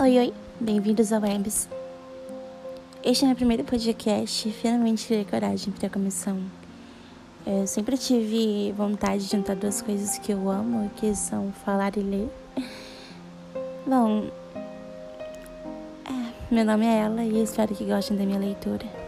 Oi, oi, bem-vindos ao Webs. Este é meu primeiro podcast, e finalmente tive coragem para a comissão. Eu sempre tive vontade de juntar duas coisas que eu amo, que são falar e ler. Bom, é, meu nome é Ela e espero que gostem da minha leitura.